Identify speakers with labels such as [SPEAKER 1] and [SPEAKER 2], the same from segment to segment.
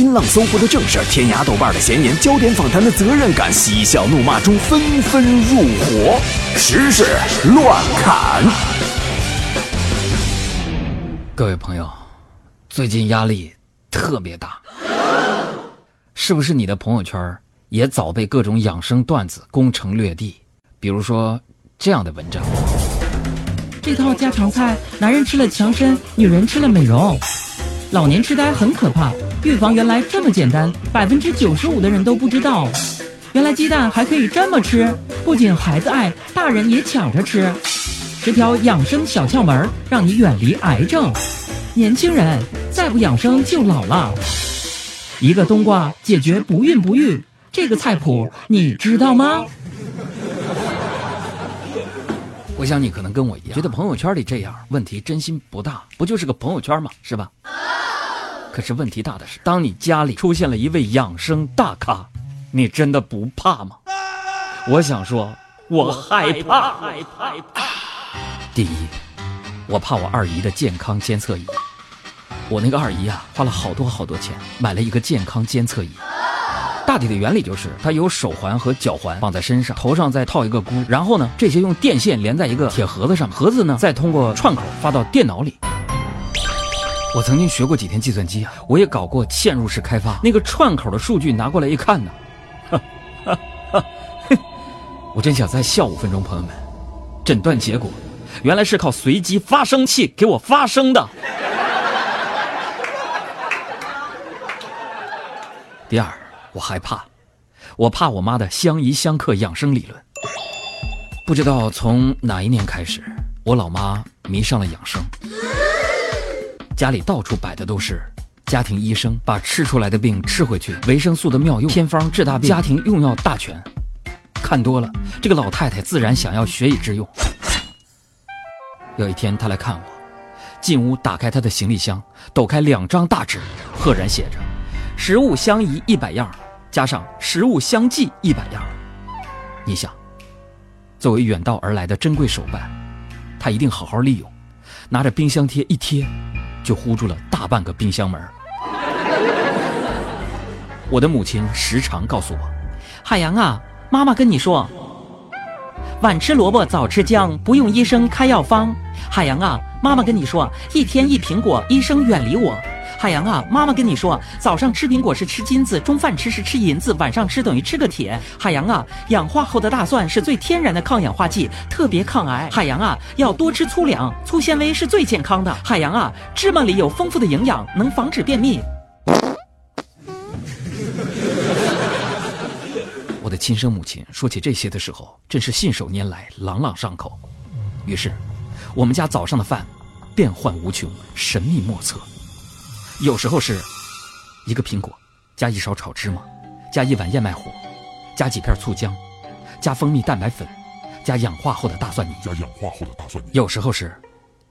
[SPEAKER 1] 新浪、搜狐的正事儿，天涯、豆瓣的闲言，焦点访谈的责任感，嬉笑怒骂中纷纷入伙，时事乱砍。
[SPEAKER 2] 各位朋友，最近压力特别大，是不是你的朋友圈也早被各种养生段子攻城略地？比如说这样的文章。
[SPEAKER 3] 这套家常菜，男人吃了强身，女人吃了美容。老年痴呆很可怕，预防原来这么简单，百分之九十五的人都不知道。原来鸡蛋还可以这么吃，不仅孩子爱，大人也抢着吃。十条养生小窍门，让你远离癌症。年轻人再不养生就老了。一个冬瓜解决不孕不育，这个菜谱你知道吗？
[SPEAKER 2] 我想你可能跟我一样，觉得朋友圈里这样问题真心不大，不就是个朋友圈吗？是吧？可是问题大的是，当你家里出现了一位养生大咖，你真的不怕吗？我想说，我害怕。害怕第一，我怕我二姨的健康监测仪。我那个二姨啊，花了好多好多钱买了一个健康监测仪。大体的原理就是，它有手环和脚环绑在身上，头上再套一个箍，然后呢，这些用电线连在一个铁盒子上，盒子呢再通过串口发到电脑里。我曾经学过几天计算机啊，我也搞过嵌入式开发，那个串口的数据拿过来一看呢，哈哈哈我真想再笑五分钟。朋友们，诊断结果原来是靠随机发生器给我发生的。第二。我害怕，我怕我妈的相宜相克养生理论。不知道从哪一年开始，我老妈迷上了养生，家里到处摆的都是家庭医生把吃出来的病吃回去，维生素的妙用，偏方治大病，家庭用药大全。看多了，这个老太太自然想要学以致用。有一天她来看我，进屋打开她的行李箱，抖开两张大纸，赫然写着。食物相宜一百样，加上食物相忌一百样。你想，作为远道而来的珍贵手办，她一定好好利用。拿着冰箱贴一贴，就呼住了大半个冰箱门。我的母亲时常告诉我：“
[SPEAKER 3] 海洋啊，妈妈跟你说，晚吃萝卜早吃姜，不用医生开药方。海洋啊，妈妈跟你说，一天一苹果，医生远离我。”海洋啊，妈妈跟你说，早上吃苹果是吃金子，中饭吃是吃银子，晚上吃等于吃个铁。海洋啊，氧化后的大蒜是最天然的抗氧化剂，特别抗癌。海洋啊，要多吃粗粮，粗纤维是最健康的。海洋啊，芝麻里有丰富的营养，能防止便秘。
[SPEAKER 2] 我的亲生母亲说起这些的时候，真是信手拈来，朗朗上口。于是，我们家早上的饭变幻无穷，神秘莫测。有时候是，一个苹果，加一勺炒芝麻，加一碗燕麦糊，加几片醋浆，加蜂蜜蛋白粉，加氧化后的大蒜泥。
[SPEAKER 4] 加氧化后的大蒜泥。
[SPEAKER 2] 有时候是，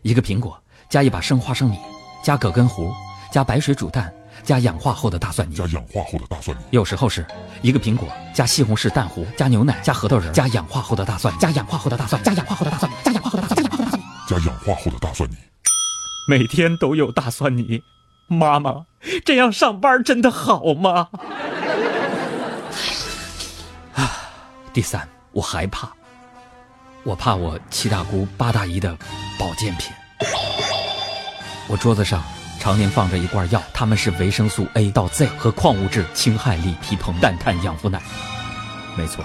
[SPEAKER 2] 一个苹果，加一把生花生米，加葛根糊，加白水煮蛋，加氧化后的大蒜泥。
[SPEAKER 4] 加氧化后的大蒜泥。
[SPEAKER 2] 有时候是一个苹果，加西红柿蛋糊，加牛奶，加核桃仁，加氧化后的大蒜，加氧化后的大蒜，加氧化后的大蒜，加氧化后的大蒜，加氧化后的大蒜，
[SPEAKER 4] 加氧化后的大蒜泥。
[SPEAKER 2] 每天都有大蒜泥。妈妈，这样上班真的好吗？啊，第三，我害怕，我怕我七大姑八大姨的保健品。我桌子上常年放着一罐药，他们是维生素 A 到 Z 和矿物质氢氦锂铍硼氮碳氧氟氖。没错，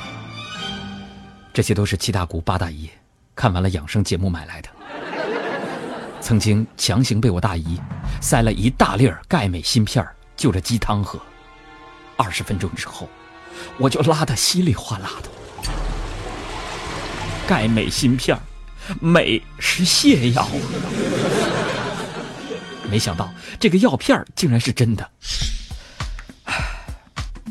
[SPEAKER 2] 这些都是七大姑八大姨看完了养生节目买来的。曾经强行被我大姨塞了一大粒儿钙镁锌片就着鸡汤喝，二十分钟之后，我就拉得稀里哗啦的。钙镁锌片镁是泻药，没想到这个药片竟然是真的。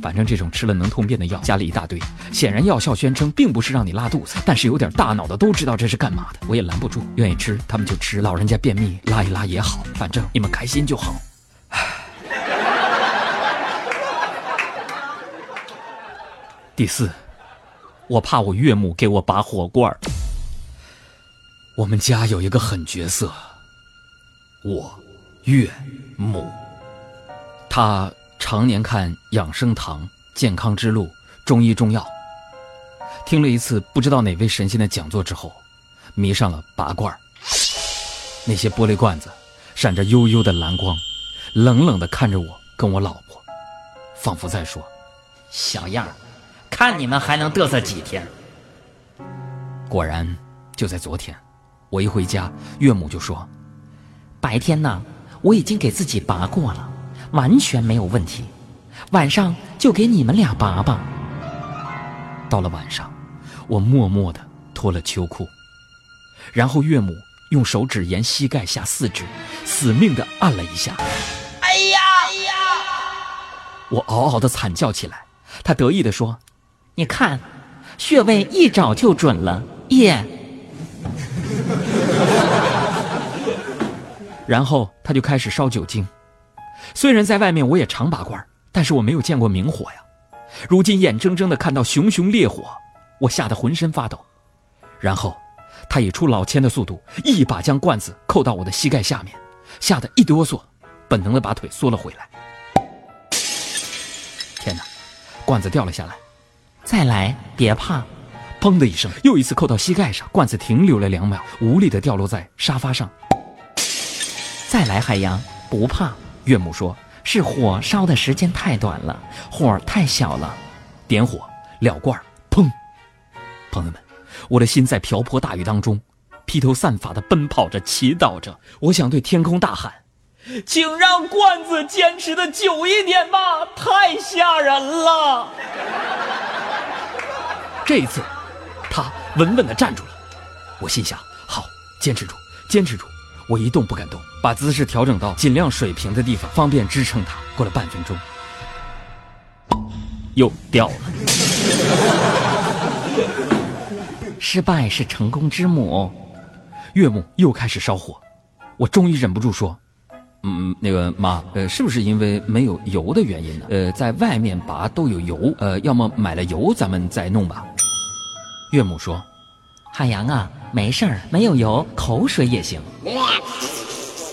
[SPEAKER 2] 反正这种吃了能通便的药，加了一大堆，显然药效宣称并不是让你拉肚子，但是有点大脑的都知道这是干嘛的。我也拦不住，愿意吃他们就吃，老人家便秘拉一拉也好，反正你们开心就好。第四，我怕我岳母给我拔火罐我们家有一个狠角色，我岳母，她。常年看养生堂、健康之路、中医中药，听了一次不知道哪位神仙的讲座之后，迷上了拔罐儿。那些玻璃罐子闪着幽幽的蓝光，冷冷地看着我跟我老婆，仿佛在说：“
[SPEAKER 3] 小样儿，看你们还能嘚瑟几天。”
[SPEAKER 2] 果然，就在昨天，我一回家，岳母就说：“
[SPEAKER 3] 白天呢，我已经给自己拔过了，完全没有问题。晚上就给你们俩拔吧。”
[SPEAKER 2] 到了晚上，我默默地脱了秋裤，然后岳母用手指沿膝盖下四指，死命地按了一下。哎呀哎呀！我嗷嗷地惨叫起来。他得意地说：“
[SPEAKER 3] 你看，穴位一找就准了。”耶！
[SPEAKER 2] 然后他就开始烧酒精。虽然在外面我也常拔罐，但是我没有见过明火呀。如今眼睁睁的看到熊熊烈火，我吓得浑身发抖。然后他以出老千的速度，一把将罐子扣到我的膝盖下面，吓得一哆嗦，本能的把腿缩了回来。天哪！罐子掉了下来。
[SPEAKER 3] 再来，别怕。
[SPEAKER 2] 砰的一声，又一次扣到膝盖上，罐子停留了两秒，无力的掉落在沙发上。
[SPEAKER 3] 再来，海洋不怕。
[SPEAKER 2] 岳母说：“
[SPEAKER 3] 是火烧的时间太短了，火太小了。”
[SPEAKER 2] 点火，了罐，砰！朋友们，我的心在瓢泼大雨当中，披头散发的奔跑着，祈祷着。我想对天空大喊：“请让罐子坚持的久一点吧，太吓人了。”这一次。他稳稳地站住了，我心想：好，坚持住，坚持住。我一动不敢动，把姿势调整到尽量水平的地方，方便支撑它。过了半分钟，又掉了。
[SPEAKER 3] 失败是成功之母。
[SPEAKER 2] 岳母又开始烧火，我终于忍不住说：“嗯，那个妈，呃，是不是因为没有油的原因呢？呃，在外面拔都有油，呃，要么买了油咱们再弄吧。”岳母说：“
[SPEAKER 3] 海洋啊，没事儿，没有油，口水也行。”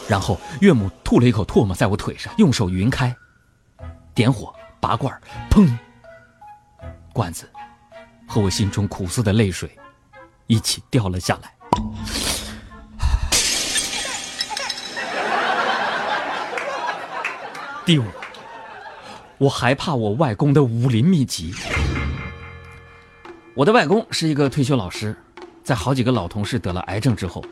[SPEAKER 2] 然后岳母吐了一口唾沫在我腿上，用手匀开，点火拔罐，砰！罐子和我心中苦涩的泪水一起掉了下来。第五，我害怕我外公的武林秘籍。我的外公是一个退休老师，在好几个老同事得了癌症之后，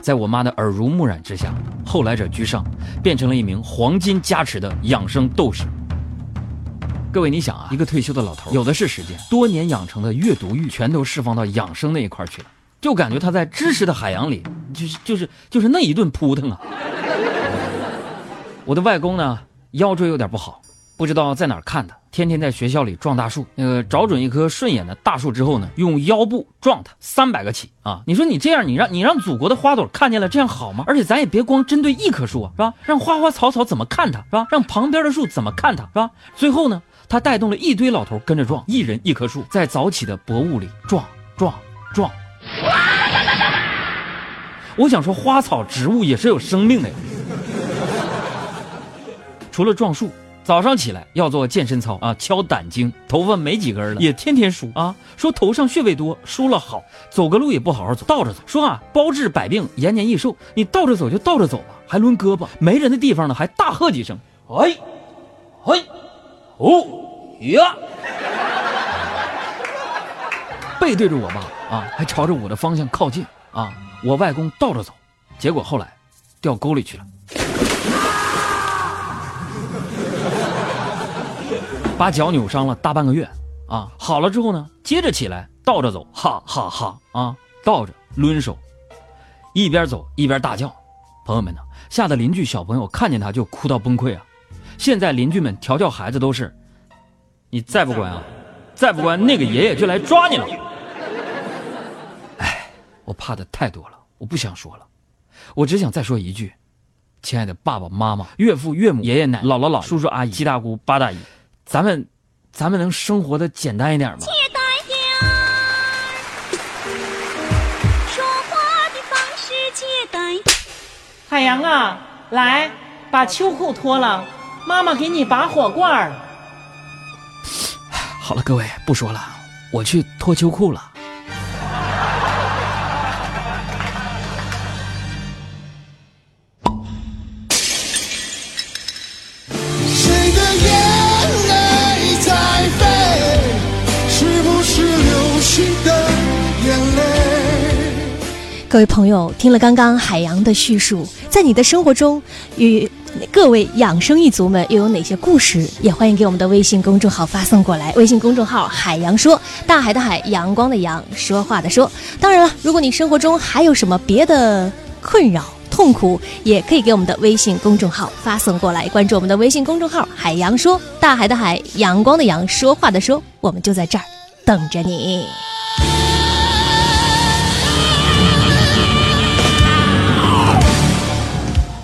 [SPEAKER 2] 在我妈的耳濡目染之下，后来者居上，变成了一名黄金加持的养生斗士。各位，你想啊，一个退休的老头有的是时间，多年养成的阅读欲全都释放到养生那一块去了，就感觉他在知识的海洋里，就是就是就是那一顿扑腾啊。我的外公呢，腰椎有点不好。不知道在哪儿看的，天天在学校里撞大树。那个找准一棵顺眼的大树之后呢，用腰部撞它三百个起啊！你说你这样，你让你让祖国的花朵看见了，这样好吗？而且咱也别光针对一棵树啊，是吧？让花花草草怎么看它，是吧？让旁边的树怎么看它，是吧？最后呢，他带动了一堆老头跟着撞，一人一棵树，在早起的薄雾里撞撞撞。我想说，花草植物也是有生命的呀，除了撞树。早上起来要做健身操啊，敲胆经，头发没几根了，也天天梳啊。说头上穴位多，梳了好，走个路也不好好走，倒着走。说啊，包治百病，延年益寿。你倒着走就倒着走吧，还抡胳膊，没人的地方呢，还大喝几声，哎，嘿，哦呀，背对着我爸啊，还朝着我的方向靠近啊。我外公倒着走，结果后来掉沟里去了。把脚扭伤了大半个月，啊，好了之后呢，接着起来倒着走，哈哈哈啊，倒着抡手，一边走一边大叫，朋友们呢，吓得邻居小朋友看见他就哭到崩溃啊！现在邻居们调教孩子都是，你再不乖啊，再不乖，那个爷爷就来抓你了。哎，我怕的太多了，我不想说了，我只想再说一句，亲爱的爸爸妈妈、岳父岳母、爷爷奶奶、姥姥姥叔叔阿姨、七大姑八大姨。咱们，咱们能生活的简单一点吗？
[SPEAKER 5] 说话的方式
[SPEAKER 3] 海洋啊，来，把秋裤脱了，妈妈给你拔火罐儿。
[SPEAKER 2] 好了，各位不说了，我去脱秋裤了。
[SPEAKER 6] 各位朋友，听了刚刚海洋的叙述，在你的生活中与各位养生一族们又有哪些故事？也欢迎给我们的微信公众号发送过来。微信公众号“海洋说”，大海的海，阳光的阳，说话的说。当然了，如果你生活中还有什么别的困扰、痛苦，也可以给我们的微信公众号发送过来。关注我们的微信公众号“海洋说”，大海的海，阳光的阳，说话的说。我们就在这儿等着你。